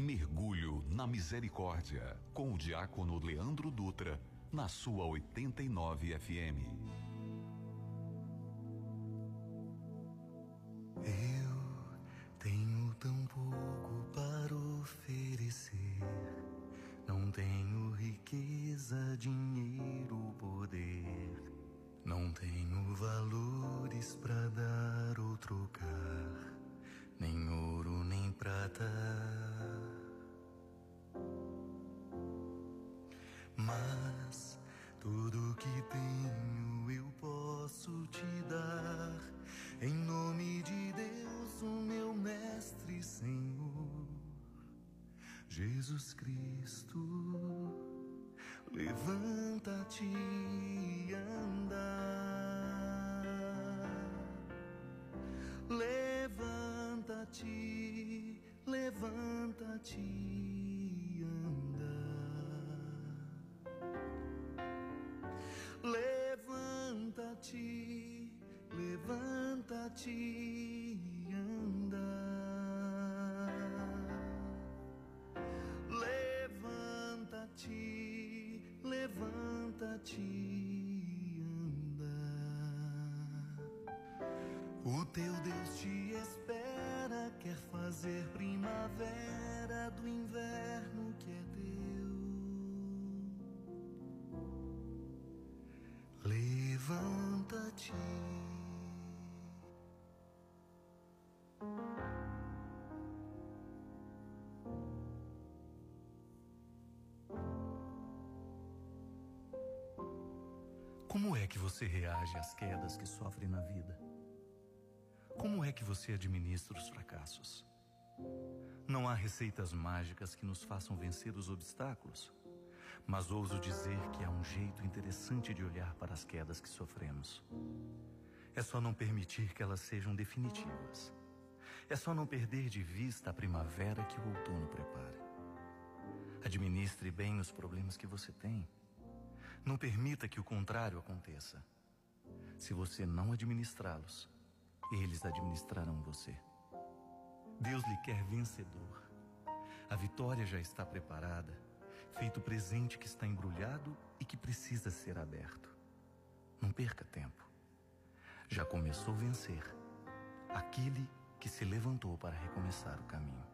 Mergulho na Misericórdia, com o diácono Leandro Dutra, na sua 89 FM. Eu tenho tão pouco para oferecer. Não tenho riqueza, dinheiro, poder. Não tenho valores para dar ou trocar, nem ouro, nem prata. Mas tudo que tenho eu posso te dar, em nome de Deus, o meu Mestre Senhor, Jesus Cristo. Levanta-te e anda. Levanta-te, levanta-te levanta-te anda. levanta-te e anda. O teu Deus te espera, quer fazer primavera do inverno Como é que você reage às quedas que sofre na vida? Como é que você administra os fracassos? Não há receitas mágicas que nos façam vencer os obstáculos, mas ouso dizer que há um jeito interessante de olhar para as quedas que sofremos. É só não permitir que elas sejam definitivas. É só não perder de vista a primavera que o outono prepara. Administre bem os problemas que você tem não permita que o contrário aconteça. Se você não administrá-los, eles administrarão você. Deus lhe quer vencedor. A vitória já está preparada, feito presente que está embrulhado e que precisa ser aberto. Não perca tempo. Já começou a vencer aquele que se levantou para recomeçar o caminho.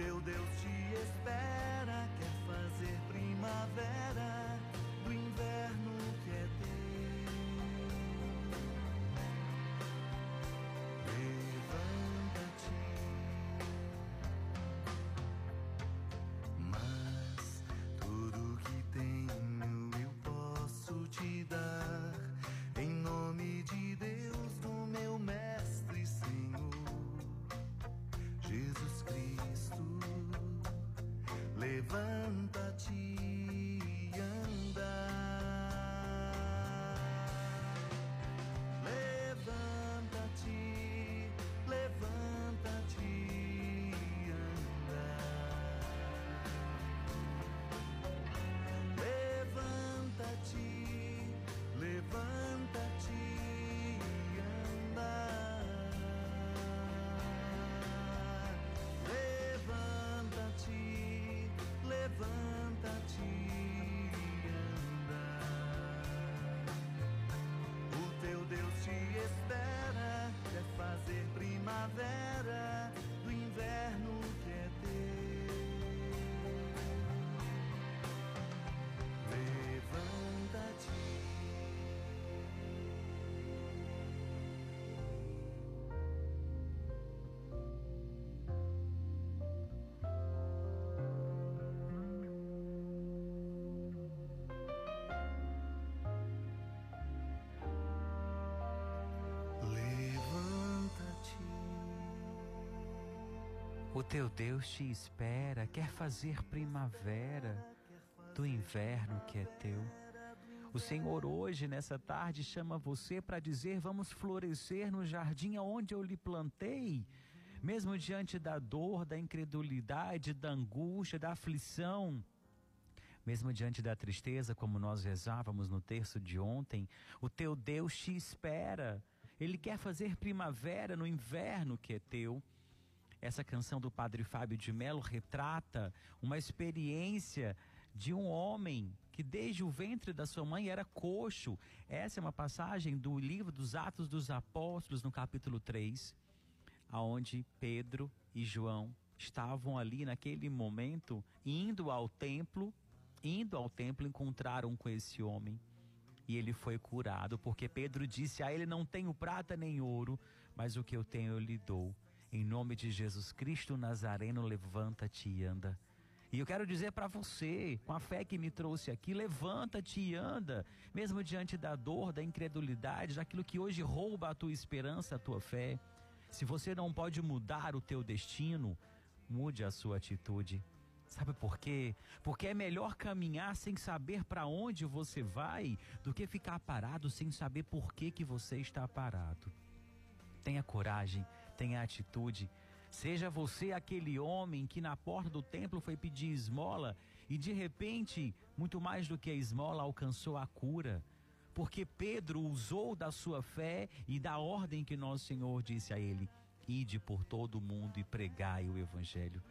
teu Deus te O teu Deus te espera, quer fazer primavera do inverno que é teu. O Senhor hoje, nessa tarde, chama você para dizer: Vamos florescer no jardim aonde eu lhe plantei. Mesmo diante da dor, da incredulidade, da angústia, da aflição, mesmo diante da tristeza, como nós rezávamos no terço de ontem, o teu Deus te espera. Ele quer fazer primavera no inverno que é teu. Essa canção do Padre Fábio de Mello retrata uma experiência de um homem que desde o ventre da sua mãe era coxo. Essa é uma passagem do livro dos Atos dos Apóstolos, no capítulo 3, aonde Pedro e João estavam ali naquele momento indo ao templo, indo ao templo encontraram com esse homem e ele foi curado, porque Pedro disse a ele: Não tenho prata nem ouro, mas o que eu tenho eu lhe dou. Em nome de Jesus Cristo Nazareno, levanta-te e anda. E eu quero dizer para você, com a fé que me trouxe aqui, levanta-te e anda, mesmo diante da dor, da incredulidade, daquilo que hoje rouba a tua esperança, a tua fé. Se você não pode mudar o teu destino, mude a sua atitude. Sabe por quê? Porque é melhor caminhar sem saber para onde você vai do que ficar parado sem saber por que, que você está parado. Tenha coragem, tenha atitude. Seja você aquele homem que na porta do templo foi pedir esmola e de repente, muito mais do que a esmola, alcançou a cura. Porque Pedro usou da sua fé e da ordem que nosso Senhor disse a ele: Ide por todo o mundo e pregai o evangelho.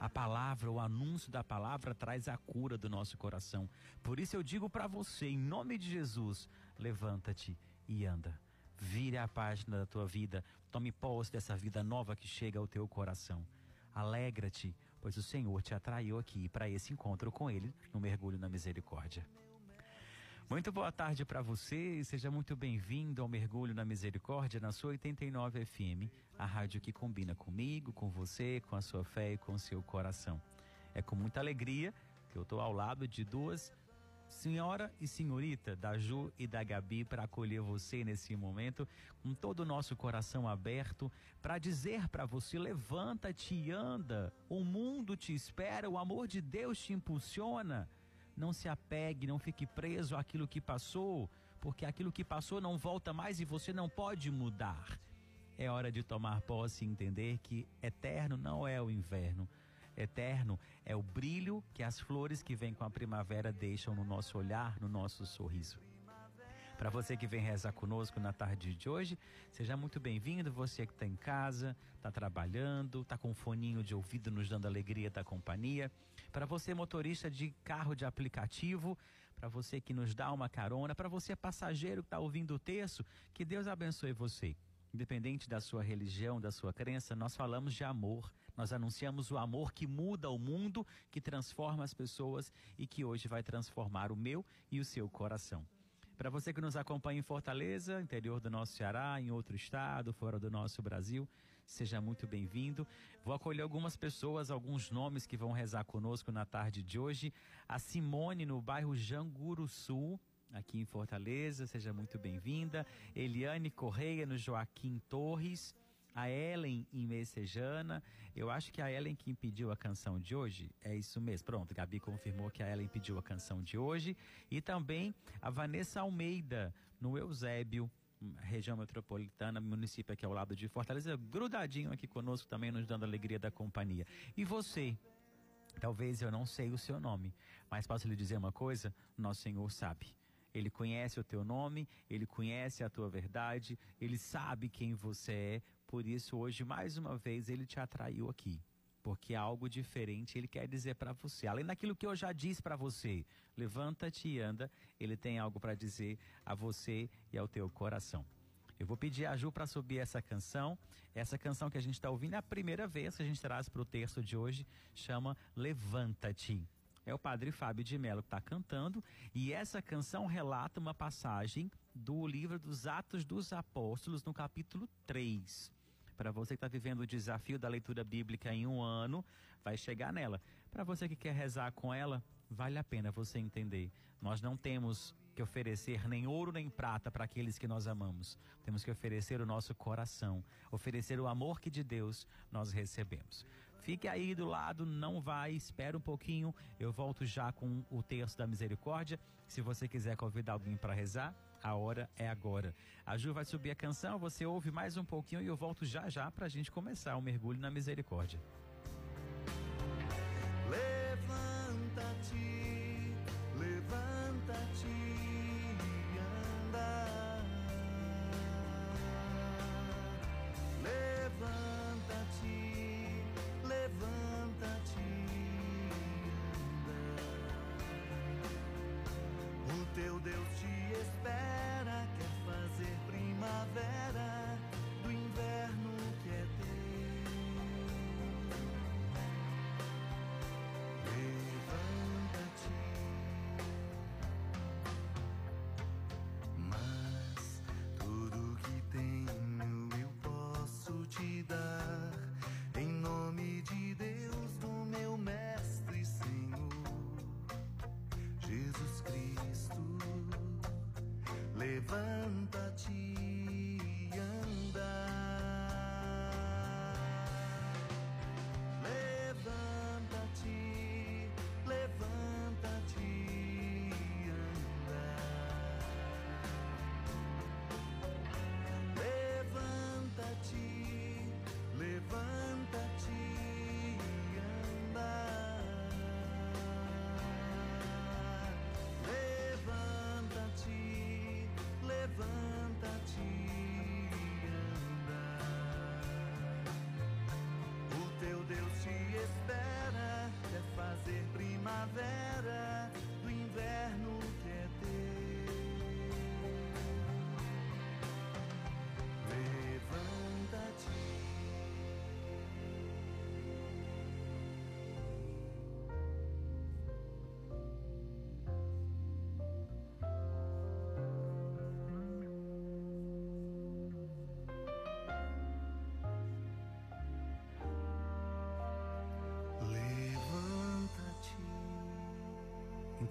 A palavra, o anúncio da palavra traz a cura do nosso coração. Por isso eu digo para você, em nome de Jesus, levanta-te e anda. Vire a página da tua vida, tome posse dessa vida nova que chega ao teu coração. Alegra-te, pois o Senhor te atraiu aqui para esse encontro com Ele no mergulho na misericórdia. Muito boa tarde para você e seja muito bem-vindo ao Mergulho na Misericórdia na sua 89 FM, a rádio que combina comigo, com você, com a sua fé e com o seu coração. É com muita alegria que eu estou ao lado de duas senhora e senhorita, da Ju e da Gabi, para acolher você nesse momento, com todo o nosso coração aberto, para dizer para você: levanta-te e anda, o mundo te espera, o amor de Deus te impulsiona. Não se apegue, não fique preso àquilo que passou, porque aquilo que passou não volta mais e você não pode mudar. É hora de tomar posse e entender que eterno não é o inverno. Eterno é o brilho que as flores que vêm com a primavera deixam no nosso olhar, no nosso sorriso. Para você que vem rezar conosco na tarde de hoje, seja muito bem-vindo. Você que está em casa, está trabalhando, está com um foninho de ouvido nos dando alegria da companhia. Para você, motorista de carro de aplicativo, para você que nos dá uma carona, para você, passageiro que está ouvindo o texto, que Deus abençoe você. Independente da sua religião, da sua crença, nós falamos de amor. Nós anunciamos o amor que muda o mundo, que transforma as pessoas e que hoje vai transformar o meu e o seu coração. Para você que nos acompanha em Fortaleza, interior do nosso Ceará, em outro estado, fora do nosso Brasil, seja muito bem-vindo. Vou acolher algumas pessoas, alguns nomes que vão rezar conosco na tarde de hoje. A Simone, no bairro Janguru Sul, aqui em Fortaleza, seja muito bem-vinda. Eliane Correia, no Joaquim Torres. A Ellen em Messejana. Eu acho que a Ellen que pediu a canção de hoje. É isso mesmo. Pronto, Gabi confirmou que a Ellen pediu a canção de hoje. E também a Vanessa Almeida, no Eusébio, região metropolitana, município aqui ao lado de Fortaleza, grudadinho aqui conosco também, nos dando alegria da companhia. E você? Talvez eu não sei o seu nome, mas posso lhe dizer uma coisa? Nosso Senhor sabe. Ele conhece o teu nome, ele conhece a tua verdade, ele sabe quem você é. Por isso, hoje, mais uma vez, ele te atraiu aqui. Porque algo diferente ele quer dizer para você. Além daquilo que eu já disse para você, levanta-te e anda. Ele tem algo para dizer a você e ao teu coração. Eu vou pedir a Ju para subir essa canção. Essa canção que a gente está ouvindo é a primeira vez que a gente traz para o texto de hoje, chama Levanta-te. É o padre Fábio de Mello que está cantando, e essa canção relata uma passagem do livro dos Atos dos Apóstolos, no capítulo 3. Para você que está vivendo o desafio da leitura bíblica em um ano, vai chegar nela. Para você que quer rezar com ela, vale a pena você entender. Nós não temos que oferecer nem ouro nem prata para aqueles que nós amamos. Temos que oferecer o nosso coração, oferecer o amor que de Deus nós recebemos. Fique aí do lado, não vai, espera um pouquinho. Eu volto já com o texto da misericórdia. Se você quiser convidar alguém para rezar, a hora é agora. A Ju vai subir a canção, você ouve mais um pouquinho e eu volto já já para a gente começar o mergulho na misericórdia.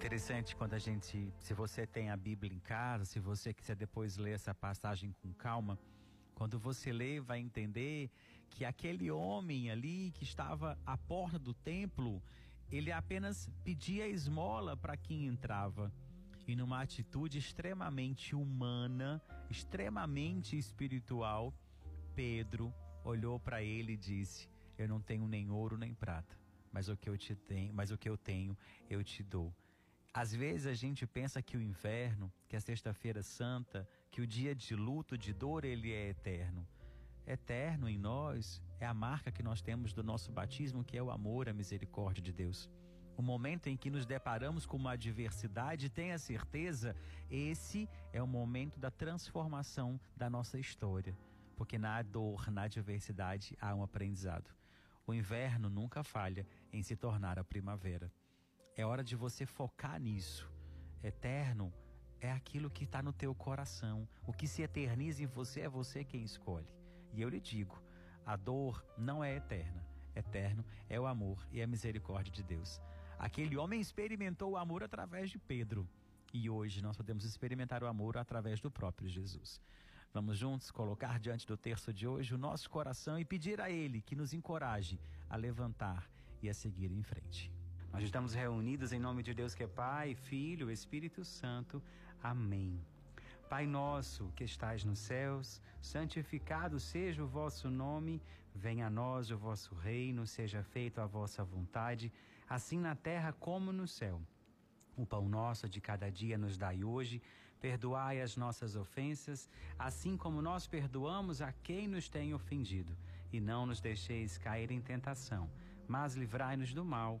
Interessante quando a gente, se você tem a Bíblia em casa, se você quiser depois ler essa passagem com calma, quando você lê, vai entender que aquele homem ali que estava à porta do templo, ele apenas pedia esmola para quem entrava. E numa atitude extremamente humana, extremamente espiritual, Pedro olhou para ele e disse: Eu não tenho nem ouro nem prata, mas o que eu te tenho, mas o que eu tenho, eu te dou. Às vezes a gente pensa que o inverno, que a sexta-feira santa, que o dia de luto, de dor, ele é eterno. Eterno em nós é a marca que nós temos do nosso batismo, que é o amor, a misericórdia de Deus. O momento em que nos deparamos com uma adversidade, tenha certeza, esse é o momento da transformação da nossa história. Porque na dor, na adversidade, há um aprendizado. O inverno nunca falha em se tornar a primavera. É hora de você focar nisso. Eterno é aquilo que está no teu coração. O que se eterniza em você é você quem escolhe. E eu lhe digo: a dor não é eterna. Eterno é o amor e a misericórdia de Deus. Aquele homem experimentou o amor através de Pedro. E hoje nós podemos experimentar o amor através do próprio Jesus. Vamos juntos colocar diante do terço de hoje o nosso coração e pedir a Ele que nos encoraje a levantar e a seguir em frente. Nós estamos reunidos em nome de Deus que é Pai, Filho, Espírito Santo. Amém. Pai nosso que estais nos céus, santificado seja o vosso nome, venha a nós o vosso reino, seja feita a vossa vontade, assim na terra como no céu. O pão nosso de cada dia nos dai hoje, perdoai as nossas ofensas, assim como nós perdoamos a quem nos tem ofendido, e não nos deixeis cair em tentação, mas livrai-nos do mal.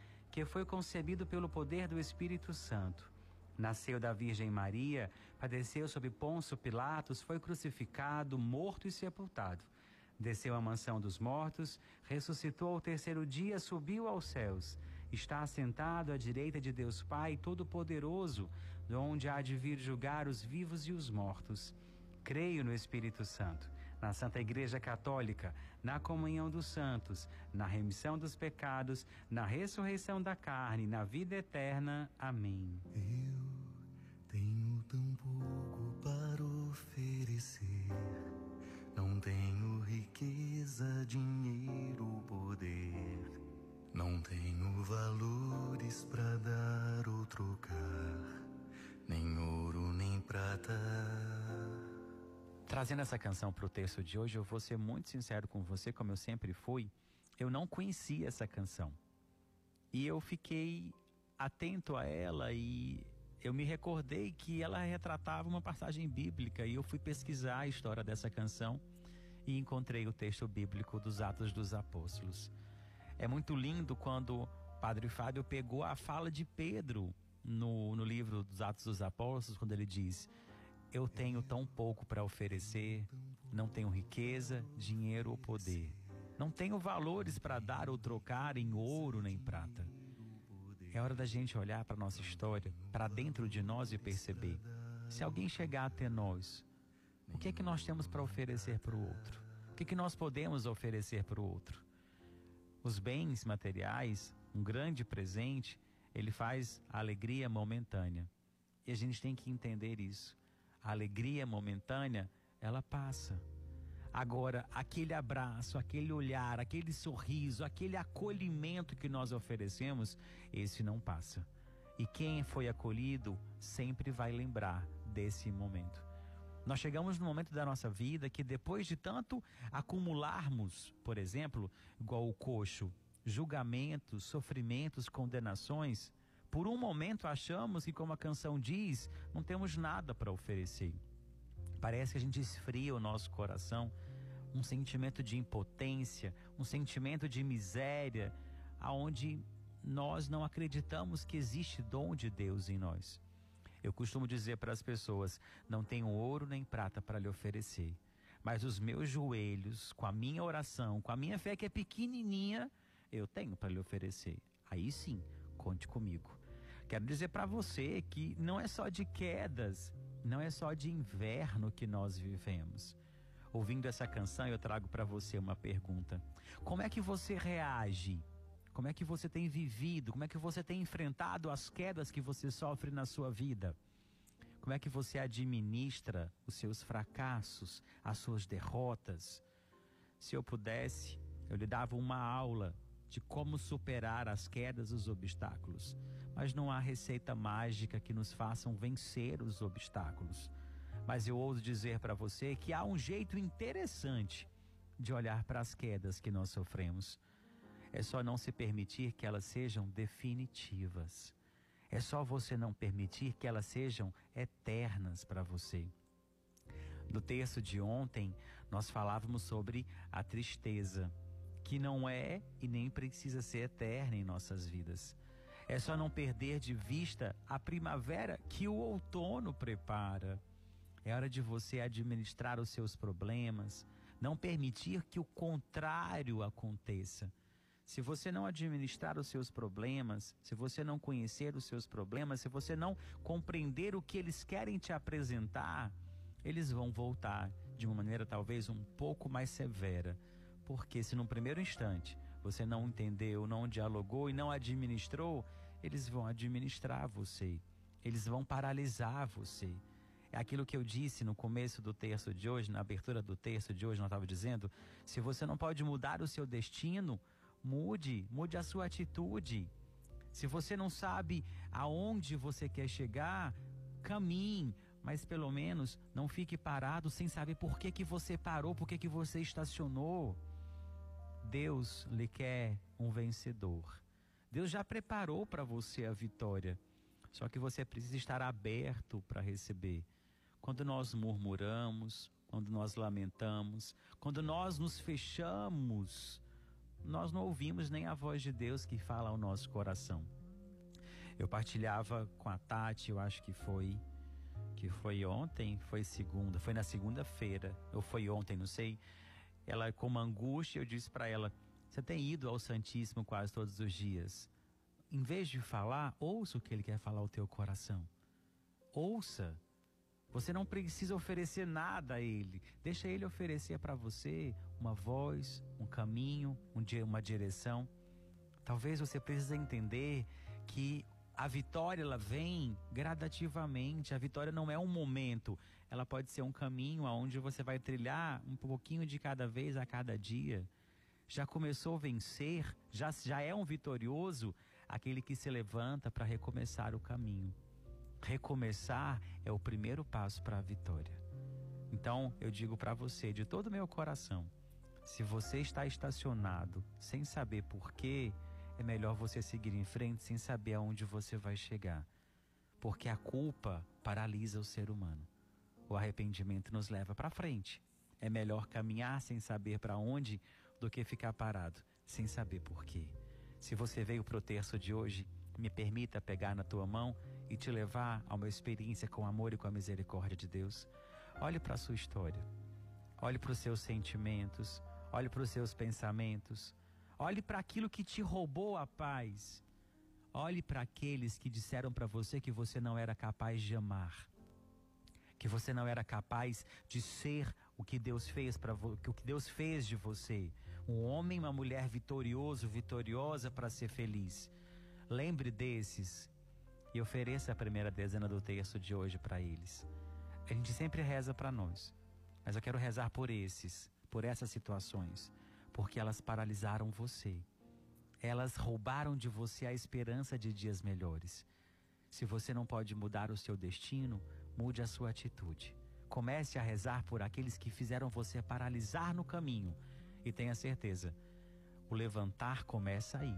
que foi concebido pelo poder do Espírito Santo Nasceu da Virgem Maria, padeceu sob Ponço Pilatos, foi crucificado, morto e sepultado. Desceu à mansão dos mortos, ressuscitou ao terceiro dia, subiu aos céus. Está assentado à direita de Deus Pai Todo-Poderoso, de onde há de vir julgar os vivos e os mortos. Creio no Espírito Santo, na Santa Igreja Católica, na comunhão dos santos, na remissão dos pecados, na ressurreição da carne, na vida eterna. Amém. Eu tenho tão pouco para oferecer. Não tenho riqueza, dinheiro, poder. Não tenho valores para dar ou trocar, nem ouro, nem prata. Trazendo essa canção para o texto de hoje, eu vou ser muito sincero com você, como eu sempre fui. Eu não conhecia essa canção. E eu fiquei atento a ela e eu me recordei que ela retratava uma passagem bíblica e eu fui pesquisar a história dessa canção e encontrei o texto bíblico dos Atos dos Apóstolos. É muito lindo quando Padre Fábio pegou a fala de Pedro no, no livro dos Atos dos Apóstolos, quando ele diz: Eu tenho tão pouco para oferecer, não tenho riqueza, dinheiro ou poder. Não tenho valores para dar ou trocar em ouro nem prata é hora da gente olhar para nossa história, para dentro de nós e perceber: se alguém chegar até nós, o que é que nós temos para oferecer para o outro? O que é que nós podemos oferecer para o outro? Os bens materiais, um grande presente, ele faz a alegria momentânea. E a gente tem que entender isso. A alegria momentânea, ela passa. Agora, aquele abraço, aquele olhar, aquele sorriso, aquele acolhimento que nós oferecemos, esse não passa. E quem foi acolhido sempre vai lembrar desse momento. Nós chegamos no momento da nossa vida que depois de tanto acumularmos, por exemplo, igual o coxo, julgamentos, sofrimentos, condenações, por um momento achamos que, como a canção diz, não temos nada para oferecer. Parece que a gente esfria o nosso coração, um sentimento de impotência, um sentimento de miséria, aonde nós não acreditamos que existe dom de Deus em nós. Eu costumo dizer para as pessoas: não tenho ouro nem prata para lhe oferecer, mas os meus joelhos, com a minha oração, com a minha fé que é pequenininha, eu tenho para lhe oferecer. Aí sim, conte comigo. Quero dizer para você que não é só de quedas não é só de inverno que nós vivemos. Ouvindo essa canção, eu trago para você uma pergunta: Como é que você reage? Como é que você tem vivido? Como é que você tem enfrentado as quedas que você sofre na sua vida? Como é que você administra os seus fracassos, as suas derrotas? Se eu pudesse, eu lhe dava uma aula de como superar as quedas, os obstáculos mas não há receita mágica que nos façam vencer os obstáculos. Mas eu ouso dizer para você que há um jeito interessante de olhar para as quedas que nós sofremos. É só não se permitir que elas sejam definitivas. É só você não permitir que elas sejam eternas para você. No texto de ontem, nós falávamos sobre a tristeza, que não é e nem precisa ser eterna em nossas vidas. É só não perder de vista a primavera que o outono prepara. É hora de você administrar os seus problemas, não permitir que o contrário aconteça. Se você não administrar os seus problemas, se você não conhecer os seus problemas, se você não compreender o que eles querem te apresentar, eles vão voltar de uma maneira talvez um pouco mais severa. Porque se no primeiro instante você não entendeu, não dialogou e não administrou, eles vão administrar você, eles vão paralisar você. É aquilo que eu disse no começo do texto de hoje, na abertura do texto de hoje, nós estava dizendo: se você não pode mudar o seu destino, mude, mude a sua atitude. Se você não sabe aonde você quer chegar, caminhe, mas pelo menos não fique parado sem saber por que, que você parou, por que, que você estacionou. Deus lhe quer um vencedor. Deus já preparou para você a vitória. Só que você precisa estar aberto para receber. Quando nós murmuramos, quando nós lamentamos, quando nós nos fechamos, nós não ouvimos nem a voz de Deus que fala ao nosso coração. Eu partilhava com a Tati, eu acho que foi que foi ontem, foi segunda, foi na segunda-feira, ou foi ontem, não sei. Ela com uma angústia, eu disse para ela: "Você tem ido ao Santíssimo quase todos os dias? Em vez de falar, ouça o que ele quer falar ao teu coração. Ouça. Você não precisa oferecer nada a ele. Deixa ele oferecer para você uma voz, um caminho, um dia, uma direção. Talvez você precise entender que a vitória ela vem gradativamente. A vitória não é um momento, ela pode ser um caminho aonde você vai trilhar um pouquinho de cada vez a cada dia. Já começou a vencer, já já é um vitorioso aquele que se levanta para recomeçar o caminho. Recomeçar é o primeiro passo para a vitória. Então, eu digo para você de todo o meu coração, se você está estacionado sem saber por quê, é melhor você seguir em frente sem saber aonde você vai chegar. Porque a culpa paralisa o ser humano. O arrependimento nos leva para frente. É melhor caminhar sem saber para onde do que ficar parado sem saber por quê. Se você veio para o terço de hoje, me permita pegar na tua mão e te levar a uma experiência com o amor e com a misericórdia de Deus. Olhe para a sua história. Olhe para os seus sentimentos. Olhe para os seus pensamentos. Olhe para aquilo que te roubou a paz. Olhe para aqueles que disseram para você que você não era capaz de amar. Que você não era capaz de ser o que Deus fez para o que Deus fez de você. Um homem, uma mulher vitorioso, vitoriosa para ser feliz. Lembre desses e ofereça a primeira dezena do texto de hoje para eles. A gente sempre reza para nós, mas eu quero rezar por esses, por essas situações, porque elas paralisaram você. Elas roubaram de você a esperança de dias melhores. Se você não pode mudar o seu destino, mude a sua atitude. Comece a rezar por aqueles que fizeram você paralisar no caminho. E tenha certeza, o levantar começa aí.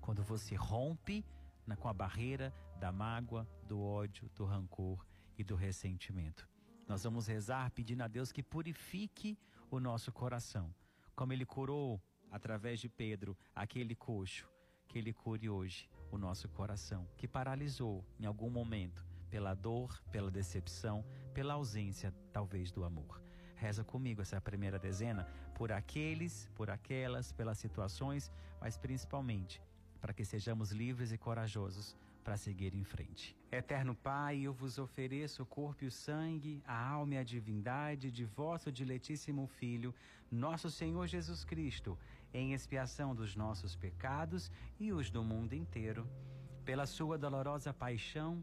Quando você rompe na, com a barreira da mágoa, do ódio, do rancor e do ressentimento. Nós vamos rezar pedindo a Deus que purifique o nosso coração, como ele curou através de Pedro aquele coxo, que ele cure hoje o nosso coração, que paralisou em algum momento pela dor, pela decepção, pela ausência talvez do amor. Reza comigo essa primeira dezena por aqueles, por aquelas, pelas situações, mas principalmente para que sejamos livres e corajosos para seguir em frente. Eterno Pai, eu vos ofereço o corpo e o sangue, a alma e a divindade de vosso diletíssimo Filho, nosso Senhor Jesus Cristo, em expiação dos nossos pecados e os do mundo inteiro. Pela sua dolorosa paixão,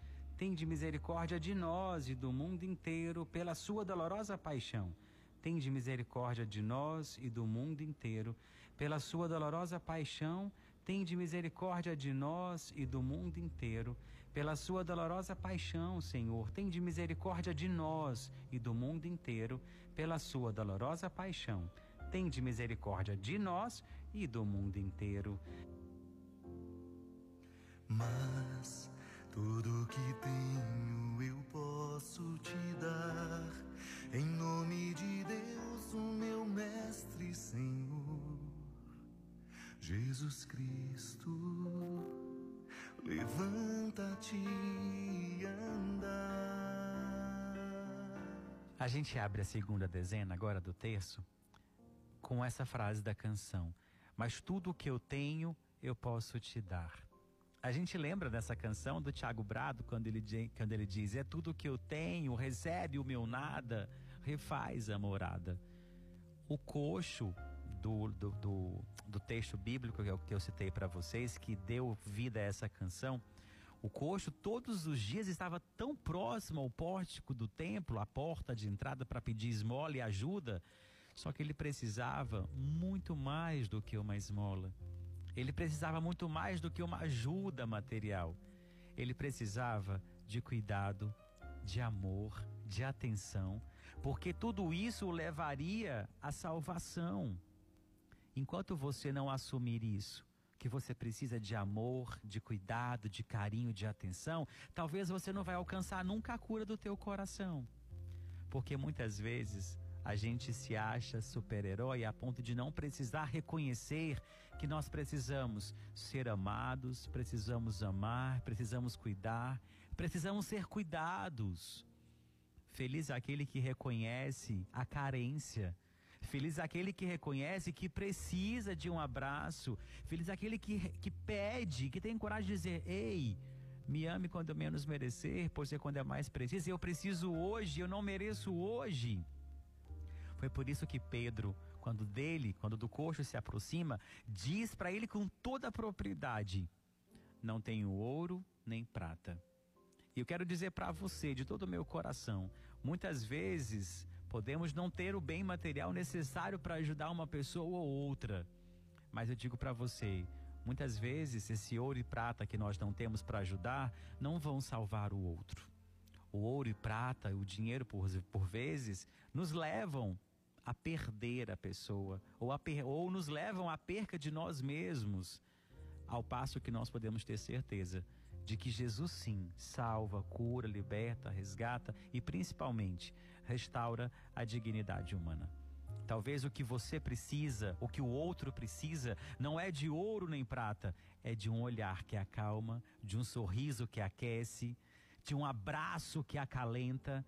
Tende misericórdia de nós e do mundo inteiro, pela sua dolorosa paixão. Tende misericórdia de nós e do mundo inteiro, pela sua dolorosa paixão Tende misericórdia de nós e do mundo inteiro. Pela sua dolorosa paixão, Senhor, tende misericórdia de nós e do mundo inteiro. Pela sua dolorosa paixão, tende misericórdia de nós e do mundo inteiro. Mas tudo que tenho eu posso te dar, em nome de Deus, o meu Mestre Senhor. Jesus Cristo, levanta-te e anda. A gente abre a segunda dezena agora do terço com essa frase da canção: Mas tudo o que eu tenho eu posso te dar. A gente lembra dessa canção do Tiago Brado quando ele, quando ele diz: É tudo que eu tenho, recebe o meu nada, refaz a morada. O coxo do, do, do, do texto bíblico que eu, que eu citei para vocês, que deu vida a essa canção, o coxo todos os dias estava tão próximo ao pórtico do templo, a porta de entrada para pedir esmola e ajuda, só que ele precisava muito mais do que uma esmola. Ele precisava muito mais do que uma ajuda material. Ele precisava de cuidado, de amor, de atenção, porque tudo isso o levaria à salvação. Enquanto você não assumir isso, que você precisa de amor, de cuidado, de carinho, de atenção, talvez você não vai alcançar nunca a cura do teu coração. Porque muitas vezes a gente se acha super-herói a ponto de não precisar reconhecer que nós precisamos ser amados, precisamos amar, precisamos cuidar, precisamos ser cuidados. Feliz aquele que reconhece a carência. Feliz aquele que reconhece que precisa de um abraço. Feliz aquele que, que pede, que tem coragem de dizer: Ei, me ame quando menos merecer, pois é quando é mais preciso. Eu preciso hoje, eu não mereço hoje. Foi por isso que Pedro, quando dele, quando do coxo se aproxima, diz para ele com toda a propriedade: Não tenho ouro nem prata. E eu quero dizer para você, de todo o meu coração, muitas vezes podemos não ter o bem material necessário para ajudar uma pessoa ou outra. Mas eu digo para você, muitas vezes esse ouro e prata que nós não temos para ajudar não vão salvar o outro. O ouro e prata, o dinheiro por, por vezes, nos levam a perder a pessoa, ou, a per ou nos levam à perca de nós mesmos, ao passo que nós podemos ter certeza de que Jesus sim salva, cura, liberta, resgata e principalmente restaura a dignidade humana. Talvez o que você precisa, o que o outro precisa, não é de ouro nem prata, é de um olhar que acalma, de um sorriso que aquece, de um abraço que acalenta.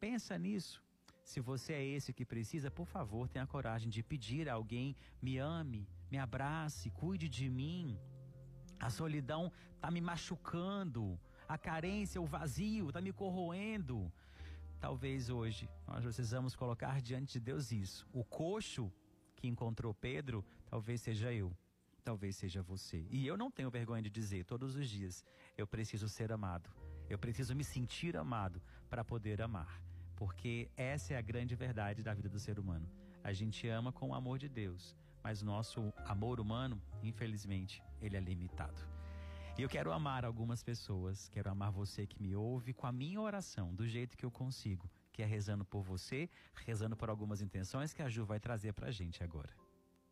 Pensa nisso. Se você é esse que precisa, por favor, tenha coragem de pedir a alguém: me ame, me abrace, cuide de mim. A solidão está me machucando. A carência, o vazio está me corroendo. Talvez hoje nós precisamos colocar diante de Deus isso. O coxo que encontrou Pedro, talvez seja eu. Talvez seja você. E eu não tenho vergonha de dizer todos os dias: eu preciso ser amado. Eu preciso me sentir amado para poder amar. Porque essa é a grande verdade da vida do ser humano. A gente ama com o amor de Deus, mas nosso amor humano, infelizmente, ele é limitado. E eu quero amar algumas pessoas, quero amar você que me ouve com a minha oração, do jeito que eu consigo, que é rezando por você, rezando por algumas intenções que a Ju vai trazer pra gente agora.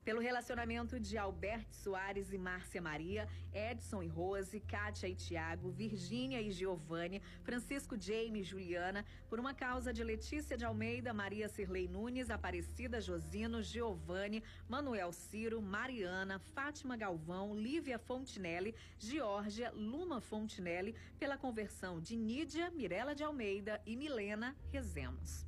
Pelo relacionamento de Alberto Soares e Márcia Maria, Edson e Rose, Kátia e Tiago, Virgínia e Giovanni, Francisco Jaime e Juliana, por uma causa de Letícia de Almeida, Maria Cirlei Nunes, Aparecida Josino, Giovanni, Manuel Ciro, Mariana, Fátima Galvão, Lívia Fontinelli, Georgia, Luma Fontinelli, pela conversão de Nídia, Mirela de Almeida e Milena, rezemos.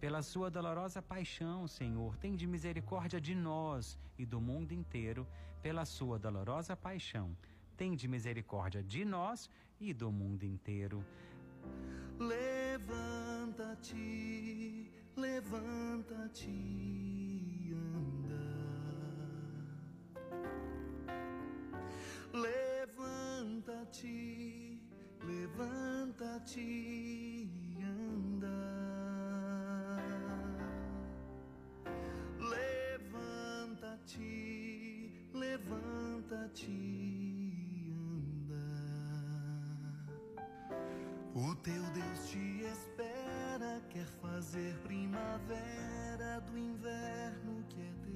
pela sua dolorosa paixão, Senhor, tem de misericórdia de nós e do mundo inteiro, pela sua dolorosa paixão. Tem de misericórdia de nós e do mundo inteiro. Levanta-te, levanta-te, anda. Levanta-te, levanta-te levanta-te e anda. O teu Deus te espera, quer fazer primavera do inverno que é teu.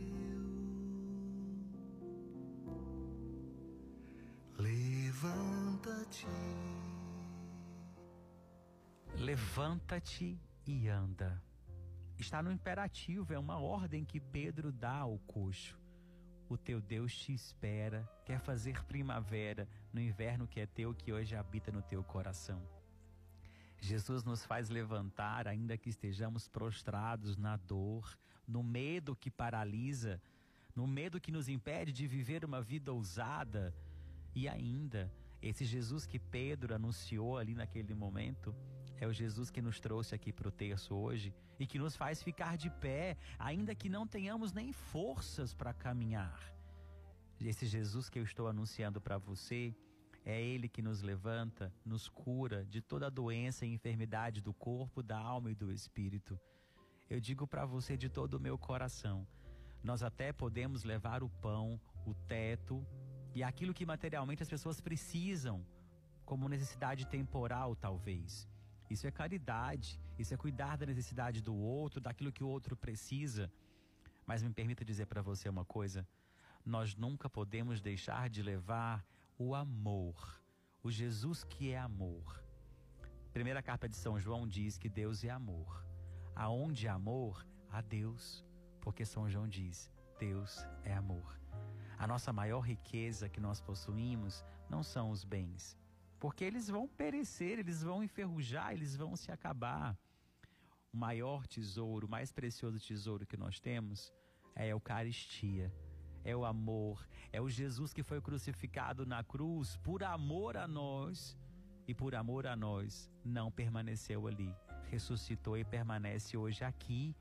Levanta-te. Levanta-te e anda. Está no imperativo, é uma ordem que Pedro dá ao coxo. O teu Deus te espera, quer fazer primavera no inverno que é teu, que hoje habita no teu coração. Jesus nos faz levantar, ainda que estejamos prostrados na dor, no medo que paralisa, no medo que nos impede de viver uma vida ousada. E ainda, esse Jesus que Pedro anunciou ali naquele momento, é o Jesus que nos trouxe aqui para o terço hoje e que nos faz ficar de pé, ainda que não tenhamos nem forças para caminhar. Esse Jesus que eu estou anunciando para você, é Ele que nos levanta, nos cura de toda doença e enfermidade do corpo, da alma e do espírito. Eu digo para você de todo o meu coração: nós até podemos levar o pão, o teto e aquilo que materialmente as pessoas precisam, como necessidade temporal, talvez. Isso é caridade, isso é cuidar da necessidade do outro, daquilo que o outro precisa. Mas me permita dizer para você uma coisa: nós nunca podemos deixar de levar o amor, o Jesus que é amor. Primeira carta de São João diz que Deus é amor. Aonde há amor, há Deus, porque São João diz: Deus é amor. A nossa maior riqueza que nós possuímos não são os bens, porque eles vão perecer, eles vão enferrujar, eles vão se acabar. O maior tesouro, o mais precioso tesouro que nós temos é a Eucaristia é o amor, é o Jesus que foi crucificado na cruz por amor a nós e por amor a nós não permaneceu ali, ressuscitou e permanece hoje aqui.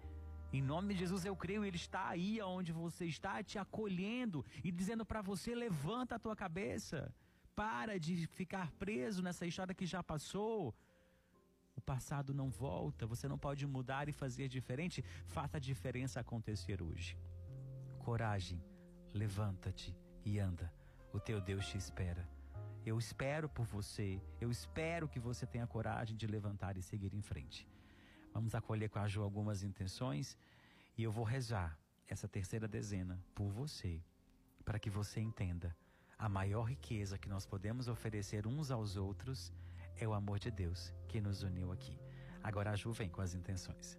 Em nome de Jesus eu creio, Ele está aí onde você está, te acolhendo e dizendo para você: levanta a tua cabeça, para de ficar preso nessa história que já passou. O passado não volta, você não pode mudar e fazer diferente, faça a diferença acontecer hoje. Coragem, levanta-te e anda. O teu Deus te espera. Eu espero por você. Eu espero que você tenha coragem de levantar e seguir em frente. Vamos acolher com a Ju algumas intenções e eu vou rezar essa terceira dezena por você, para que você entenda a maior riqueza que nós podemos oferecer uns aos outros é o amor de Deus que nos uniu aqui. Agora a Ju vem com as intenções.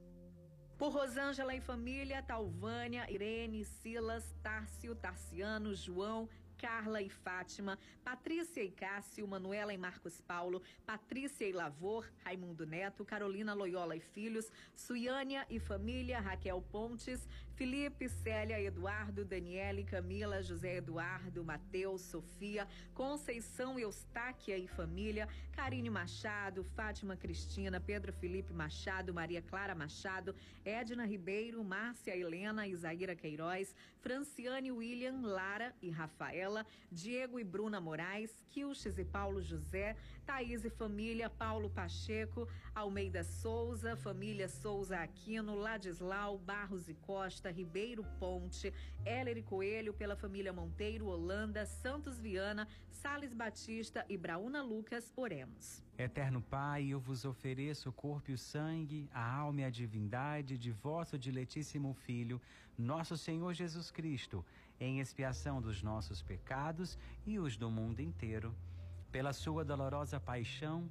Por Rosângela e família, Talvânia, Irene, Silas, Tárcio, Tarciano, João, Carla e Fátima, Patrícia e Cássio, Manuela e Marcos Paulo, Patrícia e Lavor, Raimundo Neto, Carolina Loyola e Filhos, Suiânia e família, Raquel Pontes, Felipe, Célia, Eduardo, Daniele, Camila, José Eduardo, Mateus, Sofia, Conceição Eustáquia e família, Karine Machado, Fátima Cristina, Pedro Felipe Machado, Maria Clara Machado, Edna Ribeiro, Márcia Helena, Isaíra Queiroz, Franciane William, Lara e Rafaela, Diego e Bruna Moraes, Kilches e Paulo José, Thaís e família, Paulo Pacheco, Almeida Souza, família Souza Aquino, Ladislau, Barros e Costa, Ribeiro Ponte, e Coelho, pela família Monteiro, Holanda, Santos Viana, Sales Batista e Brauna Lucas, oremos. Eterno Pai, eu vos ofereço o corpo e o sangue, a alma e a divindade de vosso diletíssimo Filho, nosso Senhor Jesus Cristo, em expiação dos nossos pecados e os do mundo inteiro. Pela sua dolorosa paixão,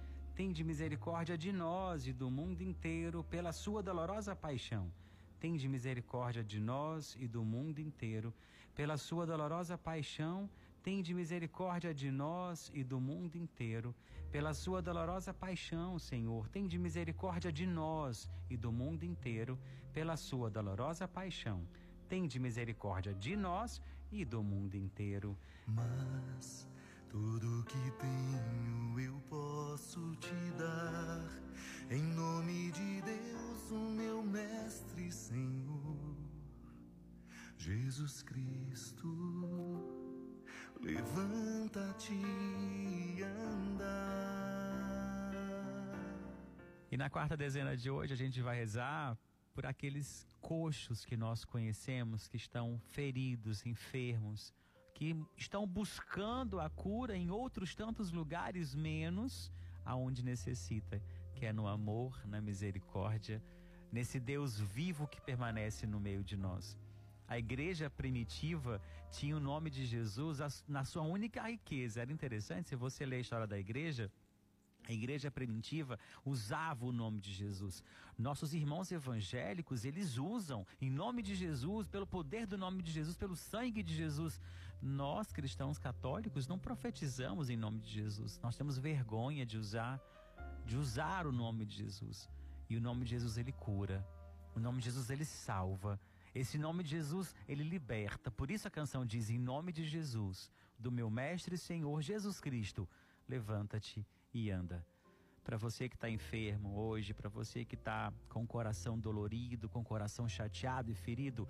Tende misericórdia de nós e do mundo inteiro, pela sua dolorosa paixão. Tende misericórdia de nós e do mundo inteiro, pela sua dolorosa paixão. Tende misericórdia de nós e do mundo inteiro, pela sua dolorosa paixão, Senhor. Tende misericórdia de nós e do mundo inteiro, pela sua dolorosa paixão. Tende misericórdia de nós e do mundo inteiro. Mas Tudo que tenho eu posso te dar, em nome de Deus, o meu Mestre Senhor, Jesus Cristo. Levanta-te e anda. E na quarta dezena de hoje a gente vai rezar por aqueles coxos que nós conhecemos que estão feridos, enfermos, que estão buscando a cura em outros tantos lugares menos aonde necessita, que é no amor, na misericórdia, nesse Deus vivo que permanece no meio de nós. A igreja primitiva tinha o nome de Jesus na sua única riqueza. Era interessante, se você ler a história da igreja, a igreja primitiva usava o nome de Jesus. Nossos irmãos evangélicos, eles usam em nome de Jesus, pelo poder do nome de Jesus, pelo sangue de Jesus. Nós, cristãos católicos, não profetizamos em nome de Jesus. Nós temos vergonha de usar de usar o nome de Jesus. E o nome de Jesus ele cura. O nome de Jesus ele salva. Esse nome de Jesus ele liberta. Por isso a canção diz: "Em nome de Jesus, do meu mestre e Senhor Jesus Cristo, levanta-te e anda. Para você que está enfermo hoje, para você que está com o coração dolorido, com o coração chateado e ferido,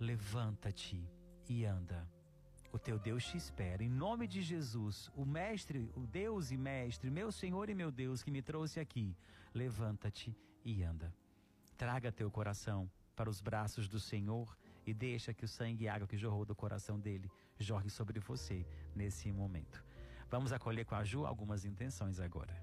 levanta-te e anda. O teu Deus te espera. Em nome de Jesus, o Mestre, o Deus e Mestre, meu Senhor e meu Deus que me trouxe aqui, levanta-te e anda. Traga teu coração para os braços do Senhor e deixa que o sangue e água que jorrou do coração dele jorre sobre você nesse momento. Vamos acolher com a Ju algumas intenções agora.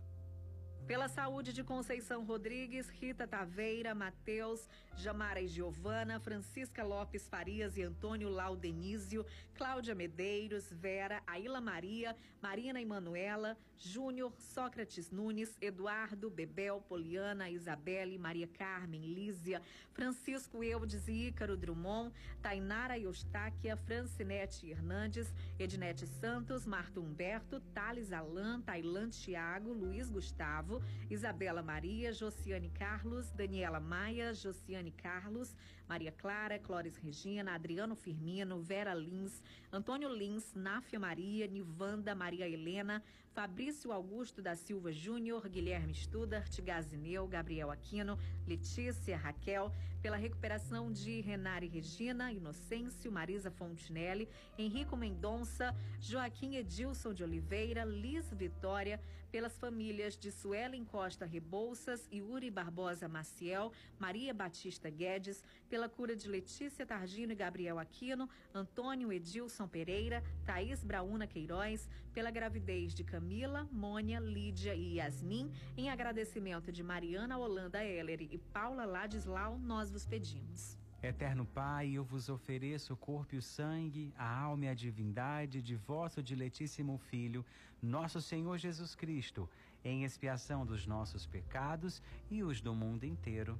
Pela saúde de Conceição Rodrigues, Rita Taveira, Matheus, Jamara e Giovana, Francisca Lopes Farias e Antônio Laudenísio, Cláudia Medeiros, Vera, Aila Maria, Marina Emanuela, Júnior, Sócrates Nunes, Eduardo, Bebel, Poliana, Isabelle, Maria Carmen, Lísia, Francisco Eudes e Ícaro Drummond, Tainara Eustáquia, Francinete Hernandes, Ednete Santos, Marto Humberto, Thales Alan, Tailan Tiago, Luiz Gustavo, Isabela Maria, Josiane Carlos, Daniela Maia, Josiane Carlos, Maria Clara, Clóris Regina, Adriano Firmino, Vera Lins, Antônio Lins, Náfia Maria, Nivanda, Maria Helena, Fabrício Augusto da Silva Júnior, Guilherme Studart, Gazineu, Gabriel Aquino, Letícia, Raquel, pela recuperação de Renare Regina, Inocêncio, Marisa Fontinelli, Henrico Mendonça, Joaquim Edilson de Oliveira, Liz Vitória, pelas famílias de Suelen Costa Rebouças, Yuri Barbosa Maciel, Maria Batista Guedes, pela cura de Letícia Targino e Gabriel Aquino, Antônio Edilson Pereira, Thaís Brauna Queiroz, pela gravidez de Camila, Mônia, Lídia e Yasmin, em agradecimento de Mariana Holanda Heller e Paula Ladislau, nós vos pedimos. Eterno Pai, eu vos ofereço o corpo e o sangue, a alma e a divindade de vosso diletíssimo Filho, nosso Senhor Jesus Cristo, em expiação dos nossos pecados e os do mundo inteiro.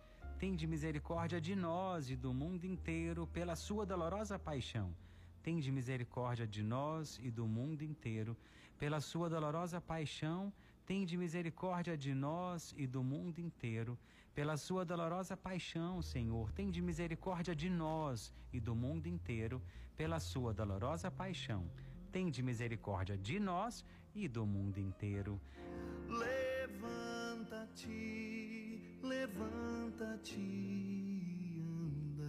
Tende misericórdia de nós e do mundo inteiro, pela sua dolorosa paixão. Tende misericórdia de nós e do mundo inteiro, pela sua dolorosa paixão. Tende misericórdia de nós e do mundo inteiro, pela sua dolorosa paixão, Senhor, tende misericórdia de nós e do mundo inteiro, pela sua dolorosa paixão. Tende misericórdia de nós e do mundo inteiro. Levanta-te, levanta-te, anda.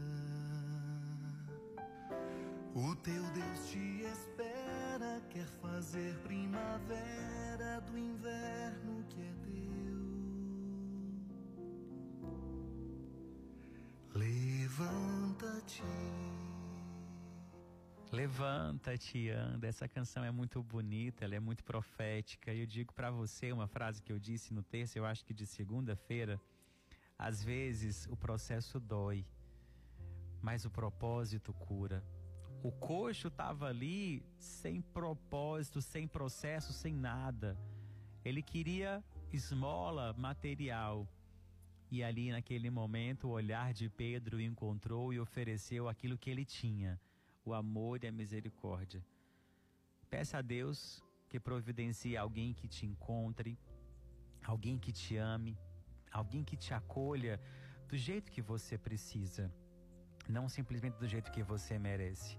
O teu Deus te espera, quer fazer primavera do inverno que é teu. Levanta-te. Levanta-te, anda. Essa canção é muito bonita, ela é muito profética. E eu digo para você uma frase que eu disse no texto, eu acho que de segunda-feira. Às vezes o processo dói, mas o propósito cura. O coxo estava ali sem propósito, sem processo, sem nada. Ele queria esmola material. E ali naquele momento o olhar de Pedro encontrou e ofereceu aquilo que ele tinha, o amor e a misericórdia. Peça a Deus que providencie alguém que te encontre, alguém que te ame, alguém que te acolha do jeito que você precisa, não simplesmente do jeito que você merece.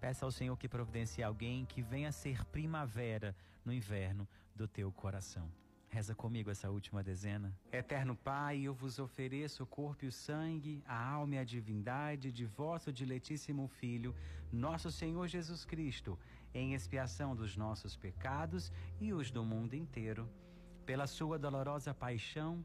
Peça ao Senhor que providencie alguém que venha ser primavera no inverno do teu coração. Reza comigo essa última dezena. Eterno Pai, eu vos ofereço o corpo e o sangue, a alma e a divindade de vosso diletíssimo Filho, nosso Senhor Jesus Cristo, em expiação dos nossos pecados e os do mundo inteiro. Pela sua dolorosa paixão,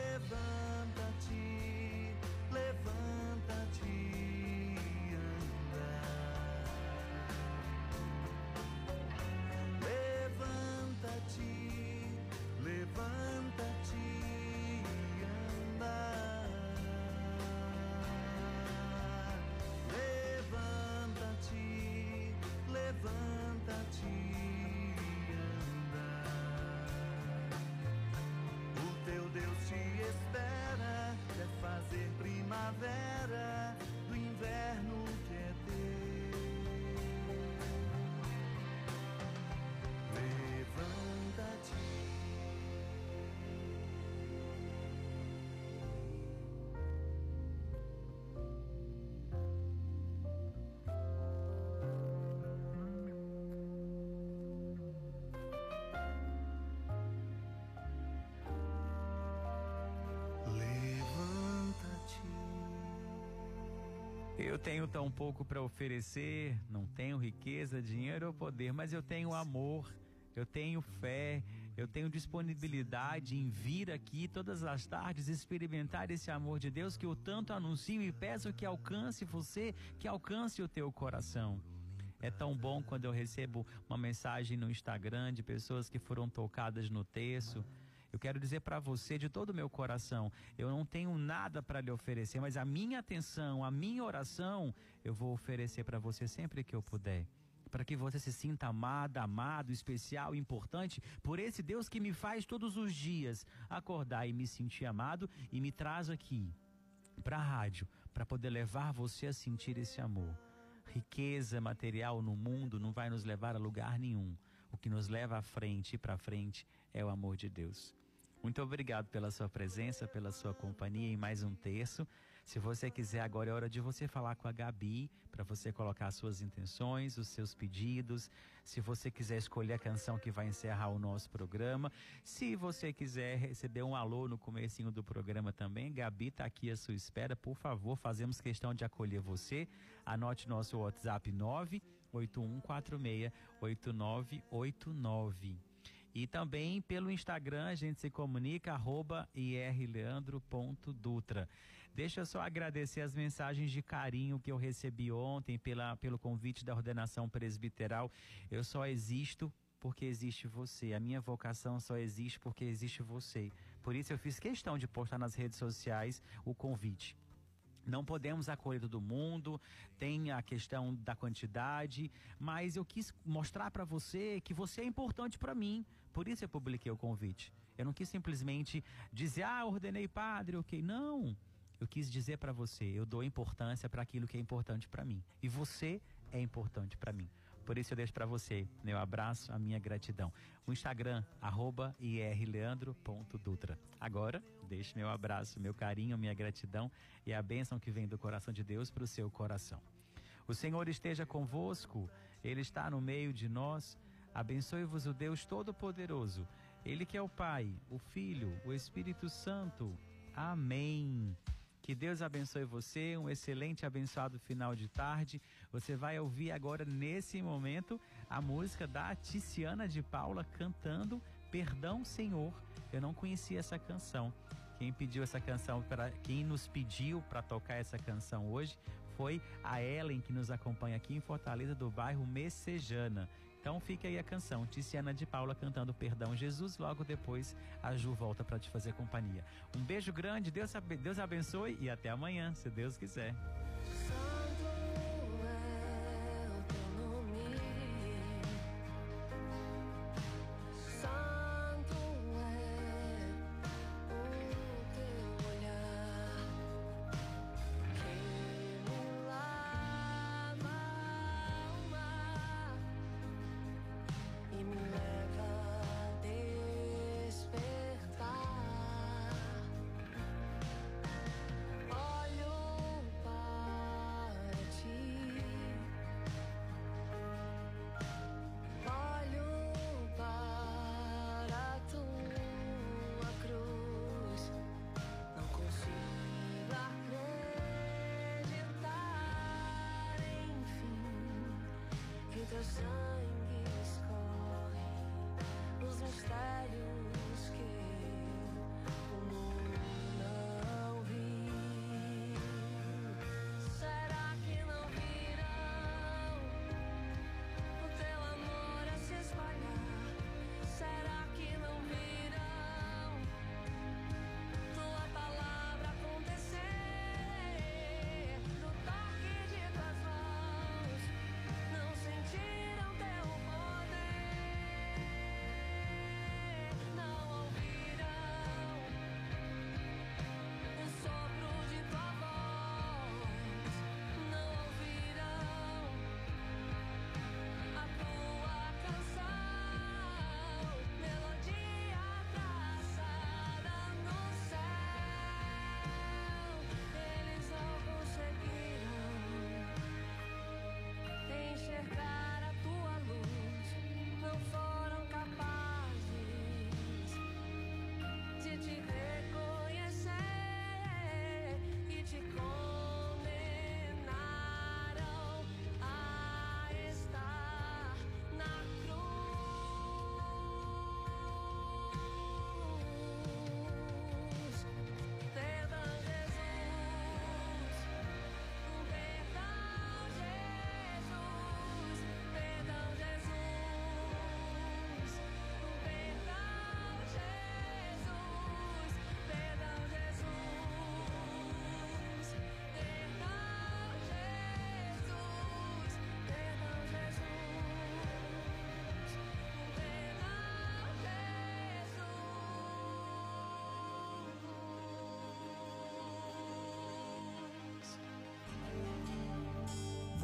Eu tenho tão pouco para oferecer, não tenho riqueza, dinheiro ou poder, mas eu tenho amor, eu tenho fé, eu tenho disponibilidade em vir aqui todas as tardes experimentar esse amor de Deus que eu tanto anuncio e peço que alcance você, que alcance o teu coração. É tão bom quando eu recebo uma mensagem no Instagram de pessoas que foram tocadas no texto eu quero dizer para você de todo o meu coração, eu não tenho nada para lhe oferecer, mas a minha atenção, a minha oração, eu vou oferecer para você sempre que eu puder para que você se sinta amada, amado, especial, importante por esse Deus que me faz todos os dias acordar e me sentir amado e me traz aqui para a rádio para poder levar você a sentir esse amor. Riqueza material no mundo não vai nos levar a lugar nenhum. O que nos leva à frente e para frente é o amor de Deus. Muito obrigado pela sua presença, pela sua companhia em mais um terço. Se você quiser, agora é hora de você falar com a Gabi para você colocar as suas intenções, os seus pedidos. Se você quiser escolher a canção que vai encerrar o nosso programa. Se você quiser receber um alô no comecinho do programa também, Gabi está aqui à sua espera. Por favor, fazemos questão de acolher você. Anote nosso WhatsApp 98146 8989. E também pelo Instagram a gente se comunica, arroba irleandro.dutra. Deixa eu só agradecer as mensagens de carinho que eu recebi ontem pela, pelo convite da ordenação presbiteral. Eu só existo porque existe você. A minha vocação só existe porque existe você. Por isso eu fiz questão de postar nas redes sociais o convite. Não podemos acolher todo mundo, tem a questão da quantidade, mas eu quis mostrar para você que você é importante para mim. Por isso eu publiquei o convite. Eu não quis simplesmente dizer, ah, ordenei padre, ok. Não. Eu quis dizer para você, eu dou importância para aquilo que é importante para mim. E você é importante para mim. Por isso eu deixo para você meu abraço, a minha gratidão. O Instagram, irleandro.dutra. Agora, deixe meu abraço, meu carinho, minha gratidão e a bênção que vem do coração de Deus para o seu coração. O Senhor esteja convosco, Ele está no meio de nós. Abençoe-vos o Deus Todo-Poderoso, Ele que é o Pai, o Filho, o Espírito Santo. Amém. Que Deus abençoe você, um excelente abençoado final de tarde. Você vai ouvir agora, nesse momento, a música da Ticiana de Paula cantando Perdão, Senhor. Eu não conhecia essa canção. Quem pediu essa canção para quem nos pediu para tocar essa canção hoje foi a Ellen que nos acompanha aqui em Fortaleza do bairro Messejana. Então fica aí a canção, Tiziana de Paula cantando Perdão Jesus, logo depois a Ju volta para te fazer companhia. Um beijo grande, Deus, Deus abençoe e até amanhã, se Deus quiser.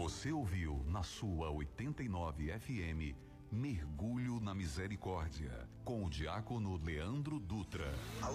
Você ouviu na sua 89 FM Mergulho na Misericórdia com o diácono Leandro Dutra.